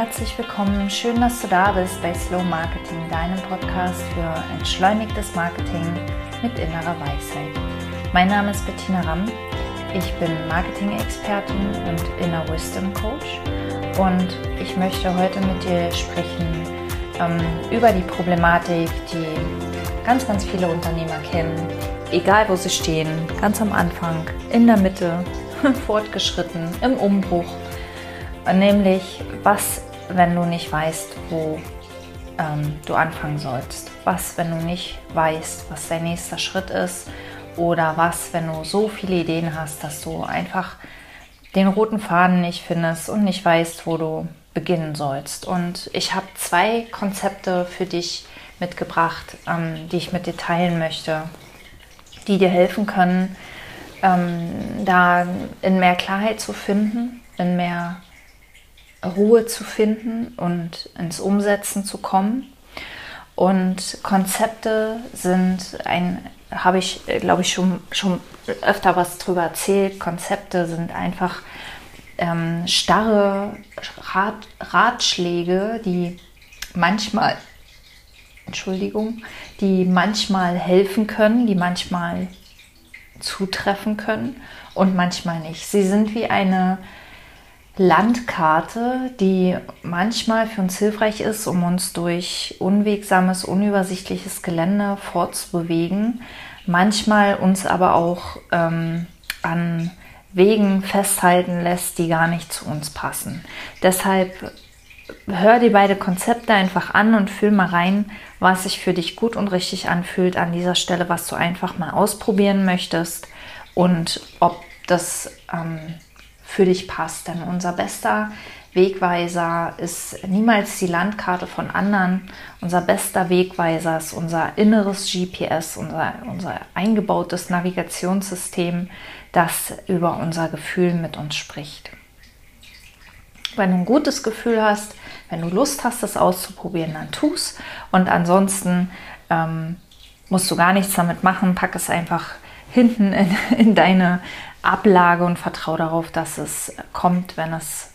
herzlich willkommen. Schön, dass du da bist bei Slow Marketing, deinem Podcast für entschleunigtes Marketing mit innerer Weisheit. Mein Name ist Bettina Ramm. Ich bin Marketing-Expertin und Inner Wisdom Coach und ich möchte heute mit dir sprechen ähm, über die Problematik, die ganz, ganz viele Unternehmer kennen, egal wo sie stehen, ganz am Anfang, in der Mitte, fortgeschritten, im Umbruch Nämlich, was, wenn du nicht weißt, wo ähm, du anfangen sollst? Was, wenn du nicht weißt, was dein nächster Schritt ist? Oder was, wenn du so viele Ideen hast, dass du einfach den roten Faden nicht findest und nicht weißt, wo du beginnen sollst? Und ich habe zwei Konzepte für dich mitgebracht, ähm, die ich mit dir teilen möchte, die dir helfen können, ähm, da in mehr Klarheit zu finden, in mehr Ruhe zu finden und ins Umsetzen zu kommen. Und Konzepte sind ein, habe ich, glaube ich, schon, schon öfter was drüber erzählt. Konzepte sind einfach ähm, starre Rat, Ratschläge, die manchmal, Entschuldigung, die manchmal helfen können, die manchmal zutreffen können und manchmal nicht. Sie sind wie eine Landkarte, die manchmal für uns hilfreich ist, um uns durch unwegsames, unübersichtliches Gelände fortzubewegen, manchmal uns aber auch ähm, an Wegen festhalten lässt, die gar nicht zu uns passen. Deshalb hör dir beide Konzepte einfach an und fühl mal rein, was sich für dich gut und richtig anfühlt an dieser Stelle, was du einfach mal ausprobieren möchtest und ob das ähm, für dich passt. Denn unser bester Wegweiser ist niemals die Landkarte von anderen. Unser bester Wegweiser ist unser inneres GPS, unser, unser eingebautes Navigationssystem, das über unser Gefühl mit uns spricht. Wenn du ein gutes Gefühl hast, wenn du Lust hast, das auszuprobieren, dann tu es. Und ansonsten ähm, musst du gar nichts damit machen. Pack es einfach hinten in, in deine Ablage und vertraue darauf, dass es kommt, wenn es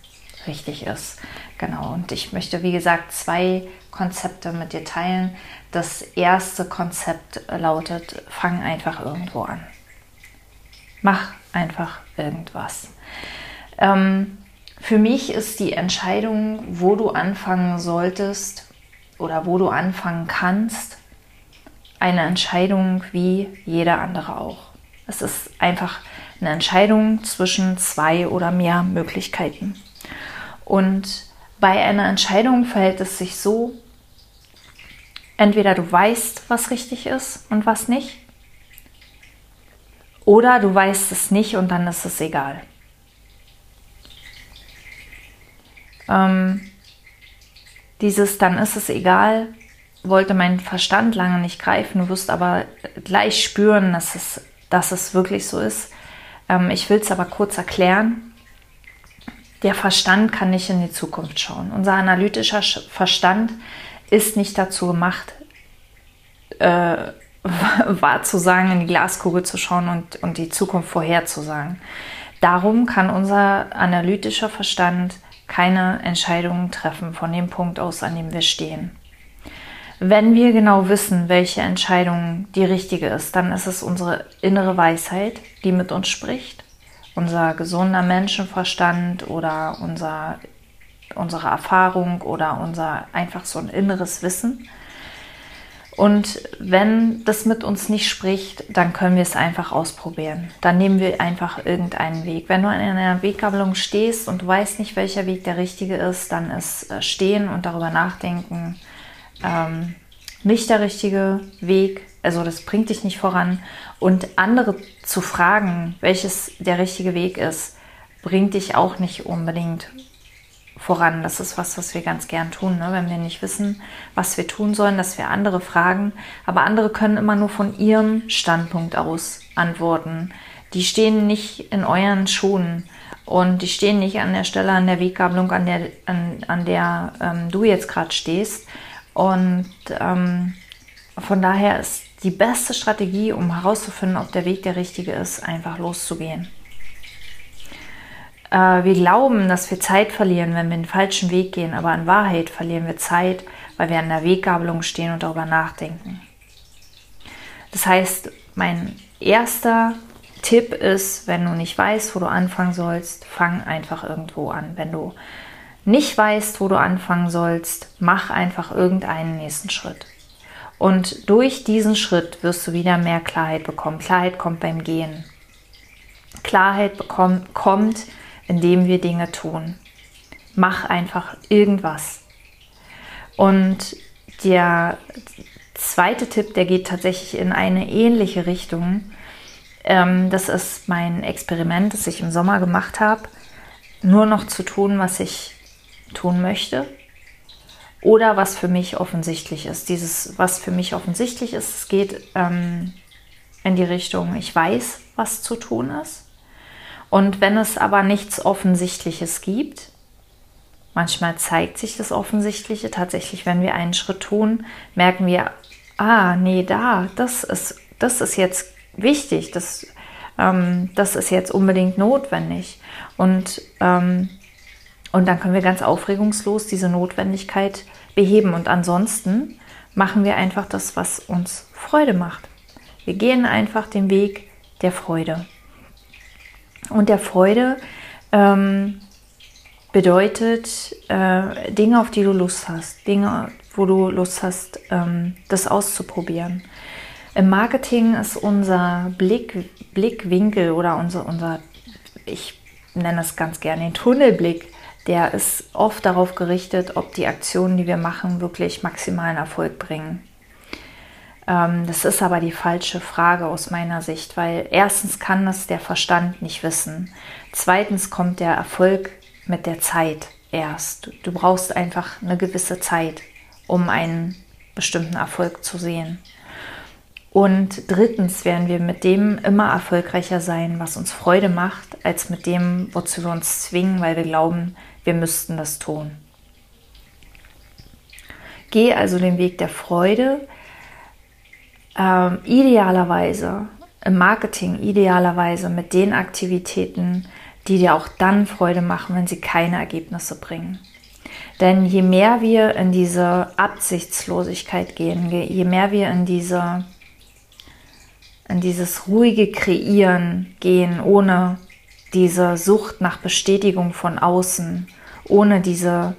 richtig ist. Genau, und ich möchte, wie gesagt, zwei Konzepte mit dir teilen. Das erste Konzept lautet, fang einfach irgendwo an. Mach einfach irgendwas. Ähm, für mich ist die Entscheidung, wo du anfangen solltest oder wo du anfangen kannst, eine Entscheidung wie jeder andere auch. Es ist einfach eine Entscheidung zwischen zwei oder mehr Möglichkeiten. Und bei einer Entscheidung verhält es sich so, entweder du weißt, was richtig ist und was nicht, oder du weißt es nicht und dann ist es egal. Ähm, dieses dann ist es egal, wollte mein Verstand lange nicht greifen. Du wirst aber gleich spüren, dass es, dass es wirklich so ist. Ähm, ich will es aber kurz erklären. Der Verstand kann nicht in die Zukunft schauen. Unser analytischer Verstand ist nicht dazu gemacht, äh, wahrzusagen, in die Glaskugel zu schauen und, und die Zukunft vorherzusagen. Darum kann unser analytischer Verstand keine Entscheidungen treffen von dem Punkt aus, an dem wir stehen. Wenn wir genau wissen, welche Entscheidung die richtige ist, dann ist es unsere innere Weisheit, die mit uns spricht, unser gesunder Menschenverstand oder unser, unsere Erfahrung oder unser einfach so ein inneres Wissen. Und wenn das mit uns nicht spricht, dann können wir es einfach ausprobieren. Dann nehmen wir einfach irgendeinen Weg. Wenn du an einer Weggabelung stehst und du weißt nicht, welcher Weg der richtige ist, dann ist äh, Stehen und darüber nachdenken ähm, nicht der richtige Weg. Also das bringt dich nicht voran. Und andere zu fragen, welches der richtige Weg ist, bringt dich auch nicht unbedingt voran. Das ist was, was wir ganz gern tun, ne? wenn wir nicht wissen, was wir tun sollen, dass wir andere fragen. Aber andere können immer nur von ihrem Standpunkt aus antworten. Die stehen nicht in euren Schuhen und die stehen nicht an der Stelle, an der Weggabelung, an der, an, an der ähm, du jetzt gerade stehst. Und ähm, von daher ist die beste Strategie, um herauszufinden, ob der Weg der richtige ist, einfach loszugehen. äh, wir glauben, dass wir Zeit verlieren, wenn wir den falschen Weg gehen, aber in Wahrheit verlieren wir Zeit, weil wir an der Weggabelung stehen und darüber nachdenken. Das heißt, mein erster Tipp ist, wenn du nicht weißt, wo du anfangen sollst, fang einfach irgendwo an. Wenn du nicht weißt, wo du anfangen sollst, mach einfach irgendeinen nächsten Schritt. Und durch diesen Schritt wirst du wieder mehr Klarheit bekommen. Klarheit kommt beim Gehen. Klarheit bekommt, kommt, indem wir Dinge tun. Mach einfach irgendwas. Und der zweite Tipp, der geht tatsächlich in eine ähnliche Richtung. Ähm, das ist mein Experiment, das ich im Sommer gemacht habe. Nur noch zu tun, was ich tun möchte. Oder was für mich offensichtlich ist. Dieses, was für mich offensichtlich ist, es geht ähm, in die Richtung, ich weiß, was zu tun ist. Und wenn es aber nichts Offensichtliches gibt, manchmal zeigt sich das Offensichtliche tatsächlich, wenn wir einen Schritt tun, merken wir, ah, nee, da, das ist, das ist jetzt wichtig, das, ähm, das ist jetzt unbedingt notwendig. Und, ähm, und dann können wir ganz aufregungslos diese Notwendigkeit beheben. Und ansonsten machen wir einfach das, was uns Freude macht. Wir gehen einfach den Weg der Freude. Und der Freude ähm, bedeutet äh, Dinge, auf die du Lust hast, Dinge, wo du Lust hast, ähm, das auszuprobieren. Im Marketing ist unser Blick, Blickwinkel oder unser, unser, ich nenne es ganz gerne den Tunnelblick, der ist oft darauf gerichtet, ob die Aktionen, die wir machen, wirklich maximalen Erfolg bringen. Ähm, das ist aber die falsche Frage aus meiner Sicht, weil erstens kann das der Verstand nicht wissen. Zweitens kommt der Erfolg mit der Zeit erst. Du brauchst einfach eine gewisse Zeit, um einen bestimmten Erfolg zu sehen. Und drittens werden wir mit dem immer erfolgreicher sein, was uns Freude macht, als mit dem, wozu wir uns zwingen, weil wir glauben, wir müssten das tun. Geh also den Weg der Freude, ähm, idealerweise im Marketing, idealerweise mit den Aktivitäten, die dir auch dann Freude machen, wenn sie keine Ergebnisse bringen. Denn je mehr wir in diese Absichtslosigkeit gehen, je mehr wir in diese in dieses ruhige Kreieren gehen, ohne diese Sucht nach Bestätigung von außen, ohne diese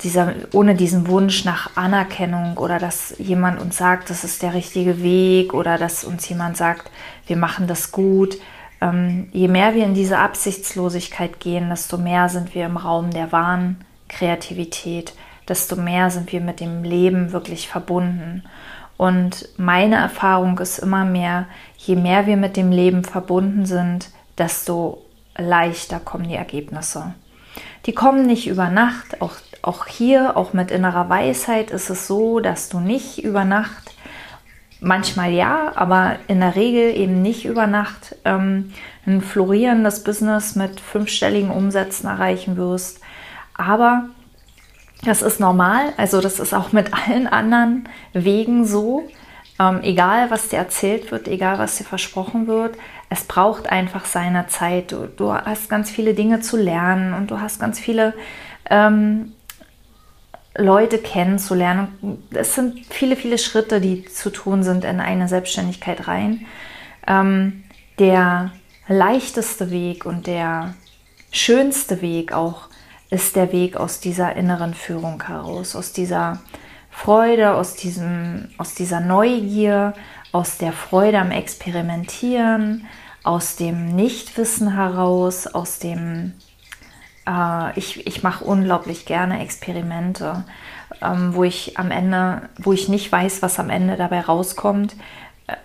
dieser, ohne diesen Wunsch nach Anerkennung oder dass jemand uns sagt, das ist der richtige Weg oder dass uns jemand sagt, wir machen das gut. Ähm, je mehr wir in diese Absichtslosigkeit gehen, desto mehr sind wir im Raum der wahren Kreativität, desto mehr sind wir mit dem Leben wirklich verbunden. Und meine Erfahrung ist immer mehr, je mehr wir mit dem Leben verbunden sind, desto leichter kommen die Ergebnisse. Die kommen nicht über Nacht. Auch, auch hier, auch mit innerer Weisheit ist es so, dass du nicht über Nacht, manchmal ja, aber in der Regel eben nicht über Nacht ähm, ein florierendes Business mit fünfstelligen Umsätzen erreichen wirst. Aber das ist normal, also das ist auch mit allen anderen Wegen so. Ähm, egal, was dir erzählt wird, egal, was dir versprochen wird, es braucht einfach seine Zeit. Du, du hast ganz viele Dinge zu lernen und du hast ganz viele ähm, Leute kennenzulernen. Es sind viele, viele Schritte, die zu tun sind in eine Selbstständigkeit rein. Ähm, der leichteste Weg und der schönste Weg auch ist der Weg aus dieser inneren Führung heraus, aus dieser Freude, aus, diesem, aus dieser Neugier, aus der Freude am Experimentieren, aus dem Nichtwissen heraus, aus dem, äh, ich, ich mache unglaublich gerne Experimente, ähm, wo ich am Ende, wo ich nicht weiß, was am Ende dabei rauskommt,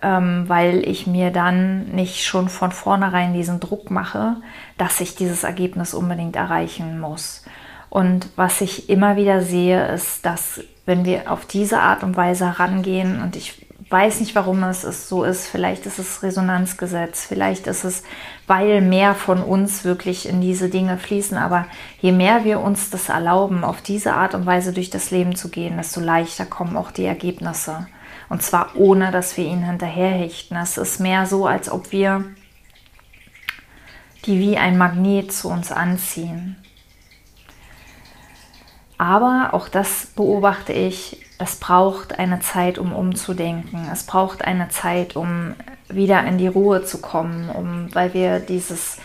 ähm, weil ich mir dann nicht schon von vornherein diesen Druck mache, dass ich dieses Ergebnis unbedingt erreichen muss. Und was ich immer wieder sehe, ist, dass wenn wir auf diese Art und Weise herangehen, und ich weiß nicht, warum es so ist, vielleicht ist es Resonanzgesetz, vielleicht ist es, weil mehr von uns wirklich in diese Dinge fließen, aber je mehr wir uns das erlauben, auf diese Art und Weise durch das Leben zu gehen, desto leichter kommen auch die Ergebnisse. Und zwar ohne, dass wir ihnen hinterherhechten. Es ist mehr so, als ob wir die wie ein Magnet zu uns anziehen. Aber auch das beobachte ich, es braucht eine Zeit, um umzudenken. Es braucht eine Zeit, um wieder in die Ruhe zu kommen, um, weil wir dieses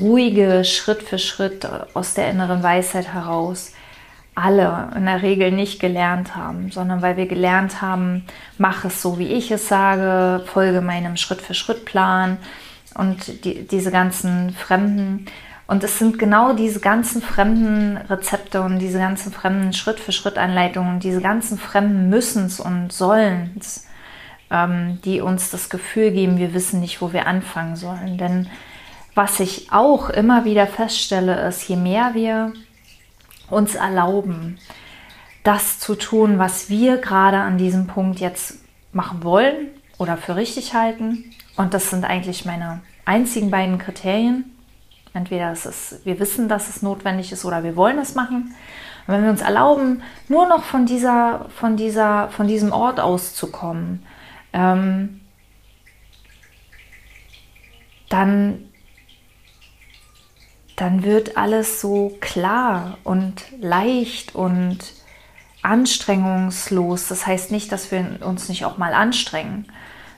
ruhige Schritt für Schritt aus der inneren Weisheit heraus alle in der Regel nicht gelernt haben, sondern weil wir gelernt haben, mach es so, wie ich es sage, folge meinem Schritt für Schritt Plan und die, diese ganzen fremden und es sind genau diese ganzen fremden Rezepte und diese ganzen fremden Schritt für Schritt Anleitungen, diese ganzen fremden Müssens und Sollens, ähm, die uns das Gefühl geben, wir wissen nicht, wo wir anfangen sollen. Denn was ich auch immer wieder feststelle, ist, je mehr wir uns erlauben, das zu tun, was wir gerade an diesem Punkt jetzt machen wollen oder für richtig halten. Und das sind eigentlich meine einzigen beiden Kriterien. Entweder es ist, wir wissen, dass es notwendig ist oder wir wollen es machen. Und wenn wir uns erlauben, nur noch von, dieser, von, dieser, von diesem Ort auszukommen, ähm, dann, dann wird alles so klar und leicht und anstrengungslos. Das heißt nicht, dass wir uns nicht auch mal anstrengen.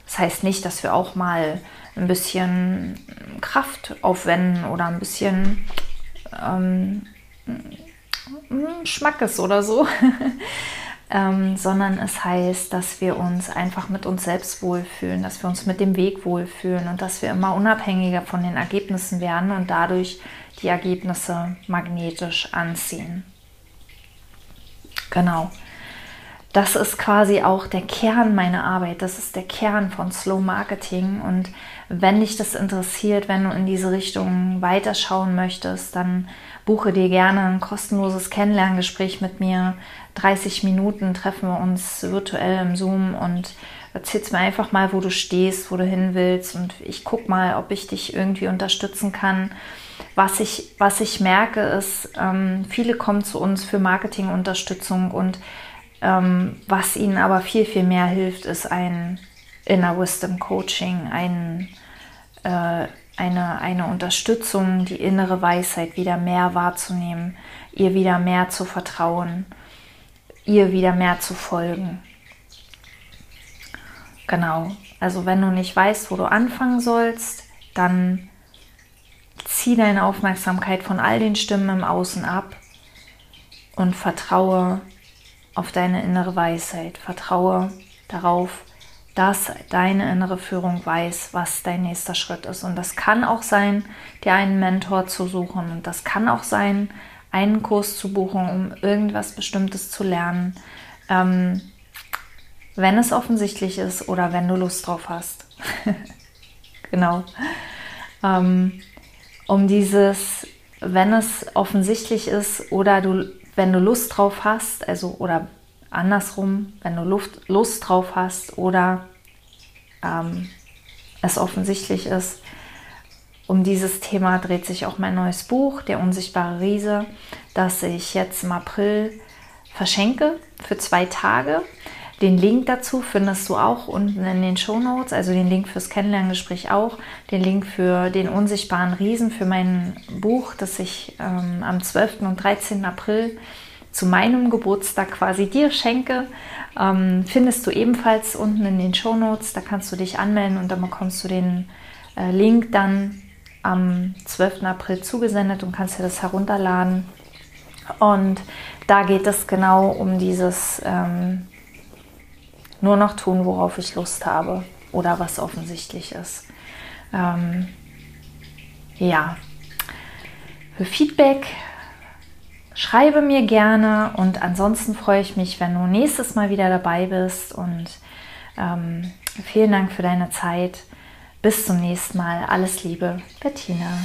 Das heißt nicht, dass wir auch mal ein bisschen Kraft aufwenden oder ein bisschen ähm, Schmackes oder so. ähm, sondern es heißt, dass wir uns einfach mit uns selbst wohlfühlen, dass wir uns mit dem Weg wohlfühlen und dass wir immer unabhängiger von den Ergebnissen werden und dadurch die Ergebnisse magnetisch anziehen. Genau das ist quasi auch der Kern meiner Arbeit. Das ist der Kern von Slow Marketing. Und wenn dich das interessiert, wenn du in diese Richtung weiterschauen möchtest, dann buche dir gerne ein kostenloses Kennenlerngespräch mit mir. 30 Minuten treffen wir uns virtuell im Zoom und erzählst mir einfach mal, wo du stehst, wo du hin willst. Und ich gucke mal, ob ich dich irgendwie unterstützen kann. Was ich, was ich merke, ist, ähm, viele kommen zu uns für Marketingunterstützung und ähm, was ihnen aber viel, viel mehr hilft, ist ein Inner Wisdom Coaching, ein, äh, eine, eine Unterstützung, die innere Weisheit wieder mehr wahrzunehmen, ihr wieder mehr zu vertrauen, ihr wieder mehr zu folgen. Genau, also wenn du nicht weißt, wo du anfangen sollst, dann zieh deine Aufmerksamkeit von all den Stimmen im Außen ab und vertraue auf deine innere Weisheit. Vertraue darauf, dass deine innere Führung weiß, was dein nächster Schritt ist. Und das kann auch sein, dir einen Mentor zu suchen. Und das kann auch sein, einen Kurs zu buchen, um irgendwas Bestimmtes zu lernen. Ähm, wenn es offensichtlich ist oder wenn du Lust drauf hast. genau. Ähm, um dieses, wenn es offensichtlich ist oder du wenn du Lust drauf hast, also oder andersrum, wenn du Luft, Lust drauf hast oder ähm, es offensichtlich ist, um dieses Thema dreht sich auch mein neues Buch, Der unsichtbare Riese, das ich jetzt im April verschenke für zwei Tage. Den Link dazu findest du auch unten in den Show Notes, also den Link fürs Kennenlerngespräch auch, den Link für den unsichtbaren Riesen, für mein Buch, das ich ähm, am 12. und 13. April zu meinem Geburtstag quasi dir schenke, ähm, findest du ebenfalls unten in den Show Notes. Da kannst du dich anmelden und dann bekommst du den äh, Link dann am 12. April zugesendet und kannst dir das herunterladen. Und da geht es genau um dieses ähm, nur noch tun, worauf ich Lust habe oder was offensichtlich ist. Ähm, ja, für Feedback schreibe mir gerne und ansonsten freue ich mich, wenn du nächstes Mal wieder dabei bist und ähm, vielen Dank für deine Zeit. Bis zum nächsten Mal. Alles Liebe, Bettina.